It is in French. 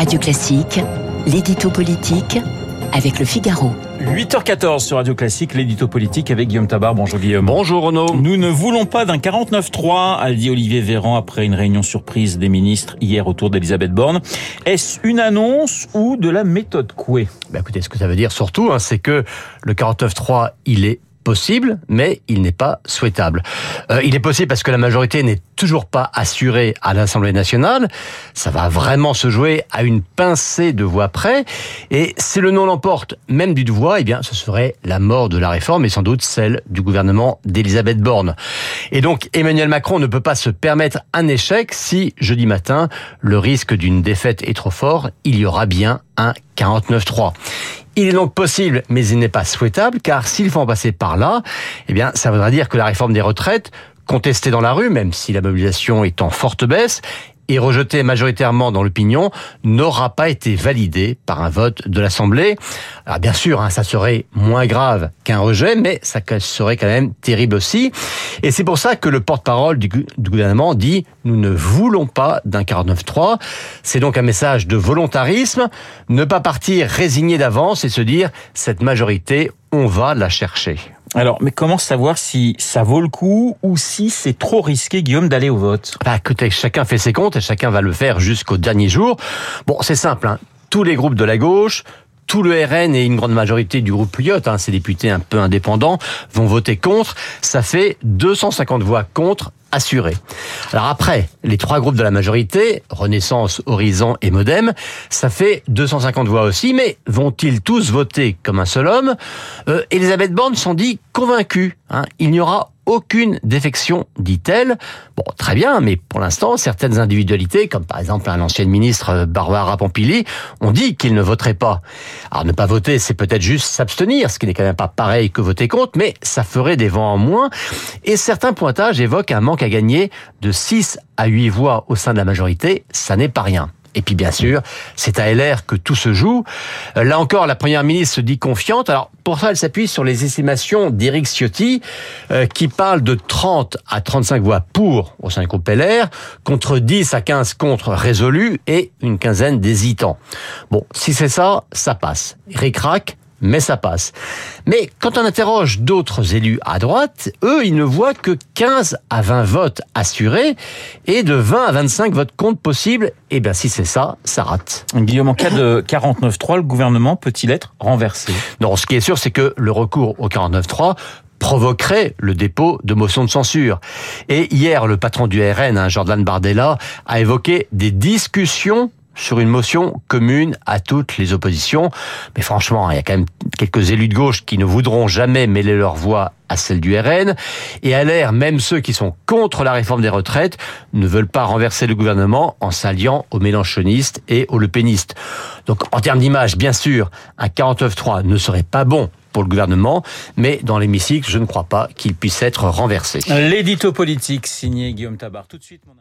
Radio Classique, l'édito politique avec le Figaro. 8h14 sur Radio Classique, l'édito politique avec Guillaume Tabar. Bonjour Guillaume. Bonjour Renaud. Nous ne voulons pas d'un 49-3, a dit Olivier Véran après une réunion surprise des ministres hier autour d'Elisabeth Borne. Est-ce une annonce ou de la méthode Coué? Bah Écoutez, ce que ça veut dire surtout, hein, c'est que le 49-3, il est possible, mais il n'est pas souhaitable. Euh, il est possible parce que la majorité n'est toujours pas assurée à l'Assemblée nationale. Ça va vraiment se jouer à une pincée de voix près. Et si le non l'emporte, même d'une voix, eh bien, ce serait la mort de la réforme et sans doute celle du gouvernement d'Elisabeth Borne. Et donc, Emmanuel Macron ne peut pas se permettre un échec si, jeudi matin, le risque d'une défaite est trop fort. Il y aura bien un 49-3. Il est donc possible, mais il n'est pas souhaitable, car s'il faut en passer par là, eh bien, ça voudra dire que la réforme des retraites, contestée dans la rue, même si la mobilisation est en forte baisse, et rejeté majoritairement dans l'opinion n'aura pas été validé par un vote de l'Assemblée. Alors bien sûr, hein, ça serait moins grave qu'un rejet, mais ça serait quand même terrible aussi. Et c'est pour ça que le porte-parole du, gouvernement dit nous ne voulons pas d'un 49-3. C'est donc un message de volontarisme, ne pas partir résigné d'avance et se dire cette majorité, on va la chercher. Alors, mais comment savoir si ça vaut le coup ou si c'est trop risqué, Guillaume, d'aller au vote? Bah, écoutez, chacun fait ses comptes et chacun va le faire jusqu'au dernier jour. Bon, c'est simple, hein. tous les groupes de la gauche, tout le RN et une grande majorité du groupe Puyot, hein, ces députés un peu indépendants, vont voter contre. Ça fait 250 voix contre Alors après, les trois groupes de la majorité, Renaissance, Horizon et Modem, ça fait 250 voix aussi, mais vont-ils tous voter comme un seul homme? Euh, Elisabeth Borne s'en dit convaincue. Hein, il n'y aura aucune défection, dit-elle. Bon, très bien, mais pour l'instant, certaines individualités, comme par exemple un ancien ministre euh, Barbara Pompili, ont dit qu'ils ne voteraient pas. Alors ne pas voter, c'est peut-être juste s'abstenir, ce qui n'est quand même pas pareil que voter contre, mais ça ferait des vents en moins. Et certains pointages évoquent un manque à gagner de 6 à 8 voix au sein de la majorité, ça n'est pas rien. Et puis bien sûr, c'est à LR que tout se joue. Euh, là encore, la première ministre se dit confiante. Alors pour ça, elle s'appuie sur les estimations d'Éric Ciotti, euh, qui parle de 30 à 35 voix pour au sein du groupe LR, contre 10 à 15 contre résolus et une quinzaine d'hésitants. Bon, si c'est ça, ça passe. Ric-rac, mais ça passe. Mais quand on interroge d'autres élus à droite, eux, ils ne voient que 15 à 20 votes assurés et de 20 à 25 votes contre possibles. Eh bien, si c'est ça, ça rate. Guillaume, en cas de 49-3, le gouvernement peut-il être renversé? Non, ce qui est sûr, c'est que le recours au 49-3 provoquerait le dépôt de motions de censure. Et hier, le patron du RN, hein, Jordan Bardella, a évoqué des discussions sur une motion commune à toutes les oppositions. Mais franchement, il y a quand même quelques élus de gauche qui ne voudront jamais mêler leur voix à celle du RN. Et à l'air, même ceux qui sont contre la réforme des retraites ne veulent pas renverser le gouvernement en s'alliant aux mélanchonistes et aux lepénistes. Donc, en termes d'image, bien sûr, un 49-3 ne serait pas bon pour le gouvernement, mais dans l'hémicycle, je ne crois pas qu'il puisse être renversé. L'édito politique signé Guillaume Tabar. Tout de suite, mon